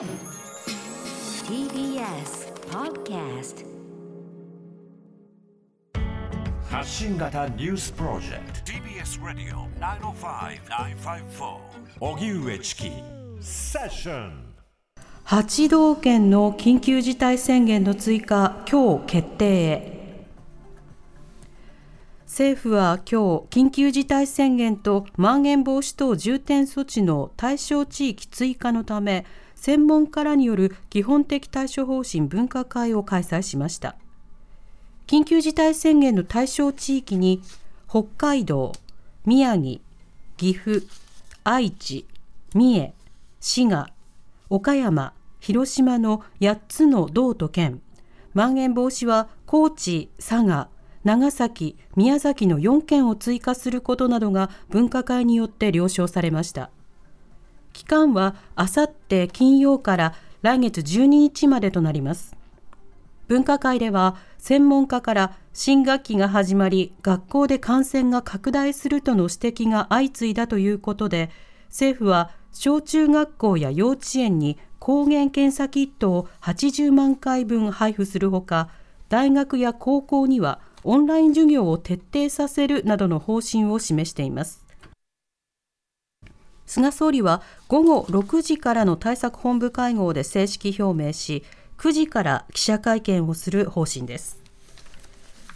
TBS Podcast 発信型ニュースプロジェクト。TBS ラディオ905-954おぎゅうえちきセッション。8道県の緊急事態宣言の追加、今日決定へ。政府は今日、緊急事態宣言とまん延防止等重点措置の対象地域追加のため、専門家らによる基本的対処方針分科会を開催しました。緊急事態宣言の対象地域に、北海道、宮城、岐阜、愛知、三重、滋賀、岡山、広島の8つの道と県、まん延防止は高知、佐賀、長崎、宮崎の4県を追加することなどが分科会によって了承されました。期間はあさって金曜から来月12日までとなります。分科会では専門家から新学期が始まり学校で感染が拡大するとの指摘が相次いだということで政府は小中学校や幼稚園に抗原検査キットを80万回分配布するほか大学や高校にはオンライン授業を徹底させるなどの方針を示しています菅総理は午後6時からの対策本部会合で正式表明し9時から記者会見をする方針です。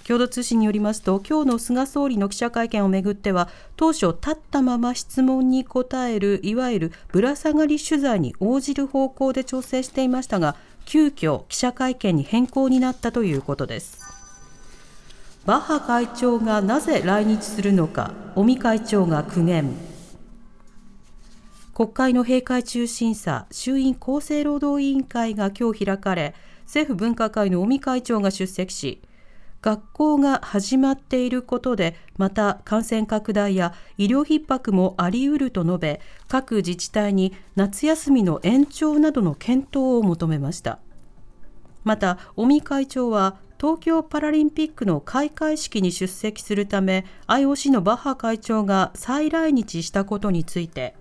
共同通信によりますと今日の菅総理の記者会見をめぐっては当初立ったまま質問に答えるいわゆるぶら下がり取材に応じる方向で調整していましたが急遽記者会見に変更になったということです。バッハ会長がなぜ来日するのか尾身会長が苦言。国会の閉会中審査衆院厚生労働委員会が今日開かれ政府分科会の尾身会長が出席し学校が始まっていることでまた感染拡大や医療逼迫もあり得ると述べ各自治体に夏休みの延長などの検討を求めました。また尾身会長は東京パラリンピックの開会式に出席するため IOC のバッハ会長が再来日したことについて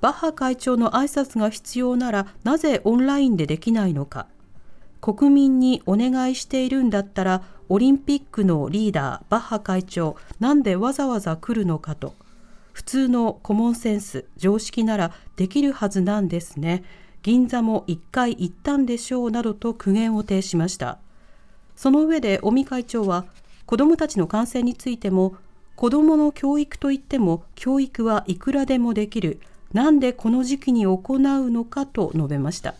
バッハ会長の挨拶が必要ならなぜオンラインでできないのか。国民にお願いしているんだったらオリンピックのリーダーバッハ会長なんでわざわざ来るのかと。普通のコモンセンス常識ならできるはずなんですね。銀座も一回行ったんでしょうなどと苦言を呈しました。その上で尾身会長は子どもたちの感染についても子どもの教育といっても教育はいくらでもできる。なんでこの時期に行うのかと述べました。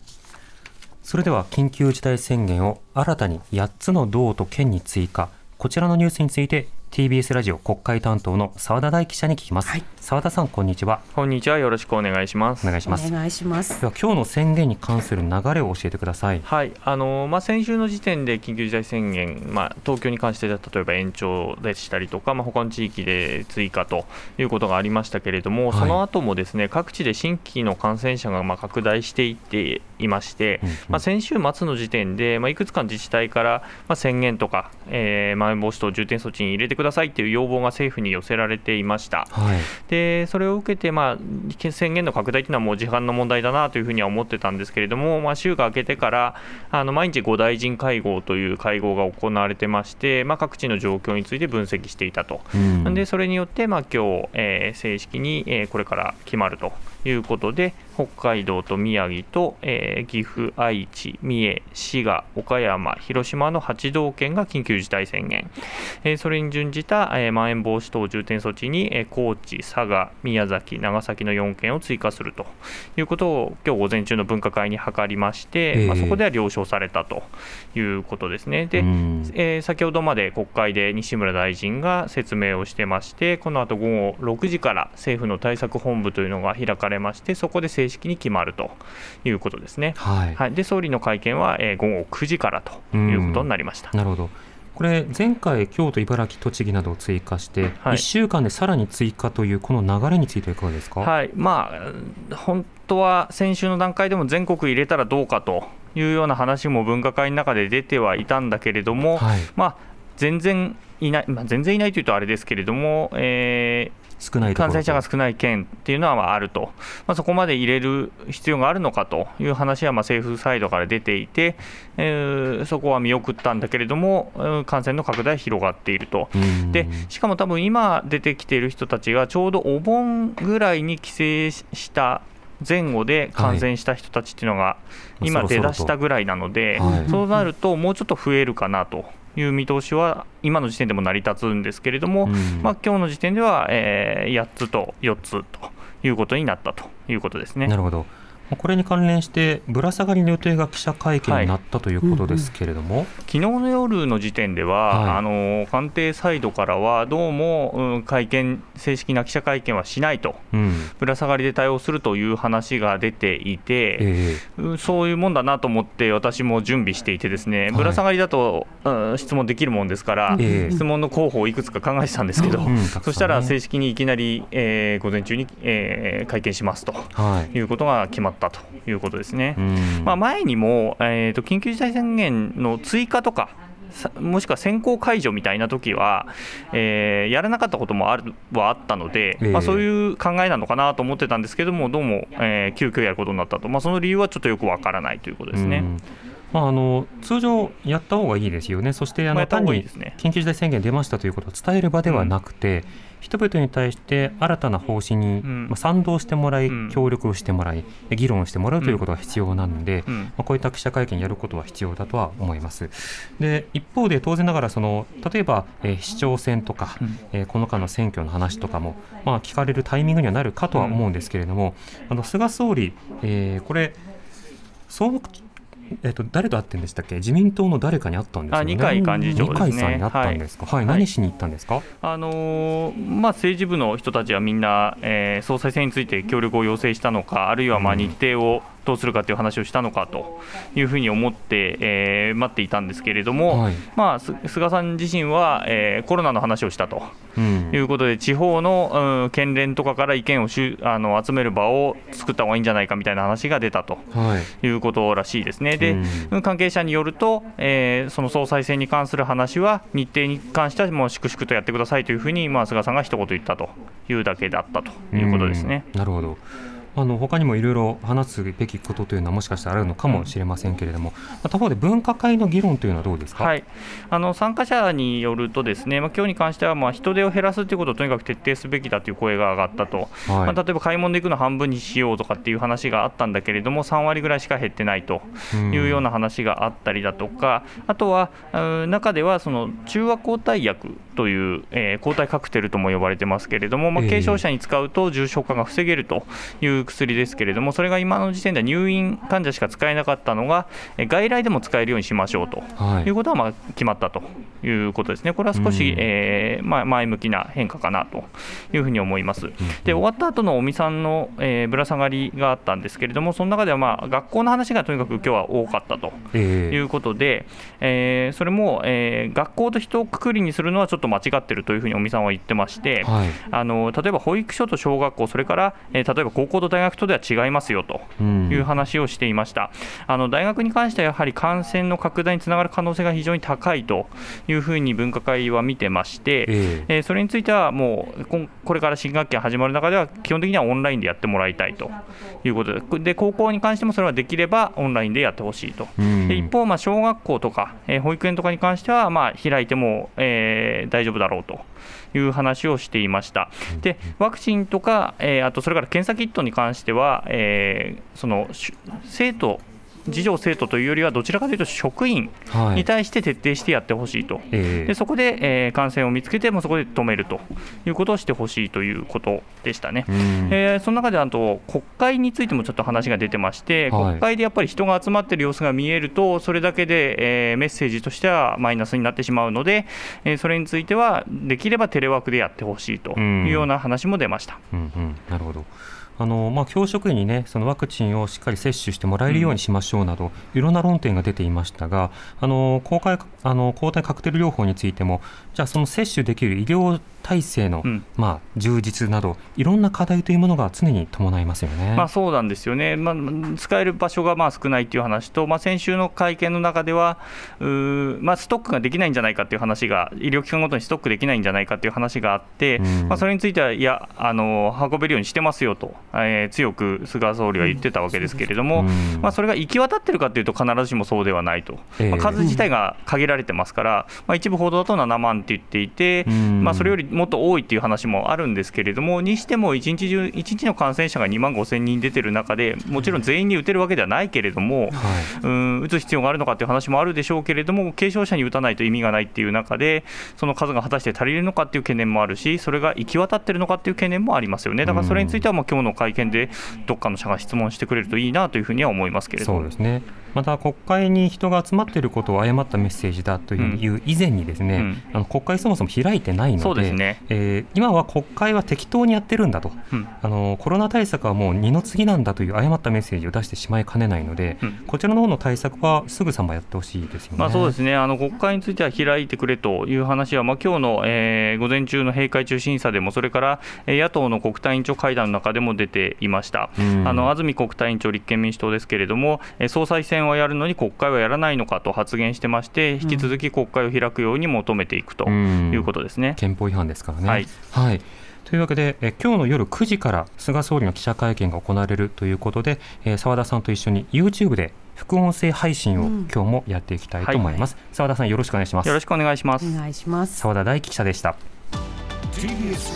それでは緊急事態宣言を新たに8つの道と県に追加。こちらのニュースについて TBS ラジオ国会担当の澤田大記者に聞きます、はい、澤田さんこんにちは。こんにちは。よろしくお願いします。お願いします。お願いします。では今日の宣言に関する流れを教えてください。はい。あのまあ先週の時点で緊急事態宣言まあ東京に関して例えば延長でしたりとかまあ他の地域で追加ということがありましたけれども、はい、その後もですね各地で新規の感染者がまあ拡大していっていまして、うんうん、まあ先週末の時点でまあいくつかの自治体からまあ宣言とか、えー、まん延防止等重点措置に入れてくださいという要望が政府に寄せられていました。はい、でそれを受けて、まあ、宣言の拡大というのはもう時間の問題だなというふうには思ってたんですけれども、まあ、週が明けてからあの毎日5大臣会合という会合が行われてまして、まあ、各地の状況について分析していたと、うん、でそれによって、まあ今日、えー、正式に、えー、これから決まるということで、北海道と宮城と、えー、岐阜、愛知、三重、滋賀、岡山、広島の8道県が緊急事態宣言、えー、それに準じた、えー、まん延防止等重点措置に、えー、高知、佐賀、宮崎、長崎の4県を追加するということを今日午前中の分科会に諮りまして、えー、まあ、そこでは了承されたということですね。で、えー、先ほどまで国会で西村大臣が説明をしてまして、この後午後6時から政府の対策本部というのが開かれまして、そこで正式に決まるということですね。はい、はい、で総理の会見は、えー、午後9時からということになりました。なるほど。これ、前回、京都、茨城、栃木などを追加して、1週間でさらに追加という、この流れについてはいかがですか、はい。まあ、本当は先週の段階でも全国入れたらどうかというような話も分科会の中で出てはいたんだけれども、はい、まあ、全然いない、まあ、全然いないというとあれですけれども、えー少ない感染者が少ない県っていうのはまああると、まあ、そこまで入れる必要があるのかという話はまあ政府サイドから出ていて、えー、そこは見送ったんだけれども、感染の拡大広がっていると、でしかも多分今出てきている人たちが、ちょうどお盆ぐらいに帰省した前後で感染した人たちっていうのが、今、出だしたぐらいなので、そうなると、もうちょっと増えるかなと。いう見通しは今の時点でも成り立つんですけれども、うん、まあ今日の時点では、えー、8つと4つということになったということですね。なるほどこれに関連してぶら下がりの予定が記者会見になったということですけれども、はい。うんうん、昨日の夜の時点では、はい、あの官邸サイドからはどうも、うん、会見正式な記者会見はしないと、うん、ぶら下がりで対応するという話が出ていて、えー、そういうもんだなと思って私も準備していてですね、はい、ぶら下がりだと、うん、質問できるもんですから、えー、質問の候補をいくつか考えてたんですけど、そしたら正式にいきなり、えー、午前中に、えー、会見しますと、い、うことが決まったということですね。まあ、前にも、えーと、緊急事態宣言の追加とかもしくは先行解除みたいな時は、えー、やらなかったこともあるはあったので、まあ、そういう考えなのかなと思ってたんですけども、どうも、えー、急遽やることになったと、まあ、その理由はちょっとよくわからないということですね。まあ、あの通常やった方がいいですよね、そしてあの、単に緊急事態宣言出ましたということを伝える場ではなくて、うん人々に対して新たな方針に、まあ、賛同してもらい、協力をしてもらい、議論してもらうということが必要なので、まあ、こういった記者会見やることは必要だとは思います。で一方で当然ながらその例えば、えー、市長選とか、えー、この間の選挙の話とかも、まあ、聞かれるタイミングにはなるかとは思うんですけれども、あの菅総理、えー、これ総務えっと、誰と会ってんでしたっけ？自民党の誰かに会ったんですよね。二階幹事長、ね、二階さんに会ったんですか？はい、はい、何しに行ったんですか？あのー、まあ政治部の人たちはみんな、えー、総裁選について協力を要請したのか、あるいはまあ日程をどうするかという話をしたのかというふうに思って、えー、待っていたんですけれども、はい、まあ、菅さん自身は、えー、コロナの話をしたと、うん、いうことで、地方の、うん、県連とかから意見をしゅあの集める場を作った方がいいんじゃないかみたいな話が出たと、はい、いうことらしいですね。で、うん、関係者によると、えー、その総裁選に関する話は、日程に関してはもう粛々とやってくださいというふうに、まあ、菅さんが一言言ったというだけだったということですね。なるほどあの他にもいろいろ話すべきことというのはもしかしたらあるのかもしれませんけれども、うん、他方で分科会の議論というのはどうですか、はい、あの参加者によると、ですね、まあ今日に関してはまあ人手を減らすということをとにかく徹底すべきだという声が上がったと、はい、まあ、例えば買い物で行くの半分にしようとかっていう話があったんだけれども、3割ぐらいしか減ってないというような話があったりだとか、うん、あとは中ではその中和抗体薬という、えー、抗体カクテルとも呼ばれてますけれども、まあ、軽症者に使うと重症化が防げるという薬ですけれども、それが今の時点では入院患者しか使えなかったのが、外来でも使えるようにしましょうとい。うことはまあ決まったということですね、これは少し、えー、まあ、前向きな変化かなというふうに思います。で終わった後の尾身さんの、えー、ぶら下がりがあったんですけれども、その中では、まあ、学校の話がとにかく今日は多かったということで、えー、それも、えー、学校と人をくくりにするのはちょっと間違ってるというふうに尾身さんは言ってまして、はい、あの例えば保育所と小学校、それから、えー、例えば高校と大学とでは違いいますよという話をしていました、あの大学に関してはやはり感染の拡大につながる可能性が非常に高いというふうに分科会は見てまして、えー、それについてはもうこれから新学期が始まる中では、基本的にはオンラインでやってもらいたいということで、で高校に関してもそれはできればオンラインでやってほしいと、で一方、小学校とか、えー、保育園とかに関しては、まあ、開いても、えー、大丈夫だろうと。いう話をしていました。でワクチンとか、えー、あとそれから検査キットに関しては、えー、その生徒児童生徒というよりはどちらかというと職員に対して徹底してやってほしいと、はい、でそこで、えー、感染を見つけてもそこで止めるということをしてほしいということでしたね、えー、その中であと国会についてもちょっと話が出てまして、はい、国会でやっぱり人が集まっている様子が見えるとそれだけで、えー、メッセージとしてはマイナスになってしまうので、えー、それについてはできればテレワークでやってほしいというような話も出ました。うんうん、なるほどあのまあ、教職員に、ね、そのワクチンをしっかり接種してもらえるようにしましょうなど、うん、いろんな論点が出ていましたが、あの公開あの抗体カクテル療法についても、じゃあ、その接種できる医療体制の、うん。まあ、充実などいろんな課題というものが常に伴いますよね。まあ、そうなんですよね、まあ、使える場所がまあ少ないっていう話と、まあ、先週の会見の中では、まあ、ストックができないんじゃないかっていう話が、医療機関ごとにストックできないんじゃないかっていう話があって、うん。まあ、それについては、いや、あの運べるようにしてますよと、えー強く菅総理は言ってたわけですけれども、うん。まあ、それが行き渡ってるかというと、必ずしもそうではないと、ええ。まあ数自体が限られてますから、まあ、一部報道だと7万って言っていて、うん。まあ、それよりもっと多いっていう話もあるんですけれども、にしても1日中、1日の感染者が2万5千人出てる中で、もちろん全員に打てるわけではないけれども、はい。うん打つ必要があるのかっていう話もあるでしょうけれども、軽症者に打たないと意味がないっていう中で、その数が果たして足りるのかっていう懸念もあるし、それが行き渡ってるのかっていう懸念もありますよね、だからそれについては、もう今日の会見で、どっかの社が質問してくれるといいなというふうには思いますけれども。そうで。すねまた国会に人が集まっていることを誤ったメッセージだという以前にですね、うん。あの国会そもそも開いてないのでね。えー今は国会は適当にやってるんだと、うん。あのコロナ対策はもう二の次なんだという誤ったメッセージを出してしまいかねないので、うん。こちらの方の対策はすぐさまやってほしいですよね。まあ、そうですね。あの国会については開いてくれという話は、まあ今日の、えー午前中の閉会中審査でも、それから、えー野党の国対委員長会談の中でも出ていました、うん。あの安住国対委員長、立憲民主党ですけれども、えー総裁選はやるのに国会はやらないのかと発言してまして、引き続き国会を開くように求めていくとうんいうことですね。憲法違反ですからね。はいはいというわけで、え今日の夜9時から菅総理の記者会見が行われるということで、えー澤田さんと一緒に YouTube で副音声配信を今日もやっていきたいと思います。澤田さんよろしくお願いします。よろしくお願いします。お願いします。澤田大樹記者でした。TBS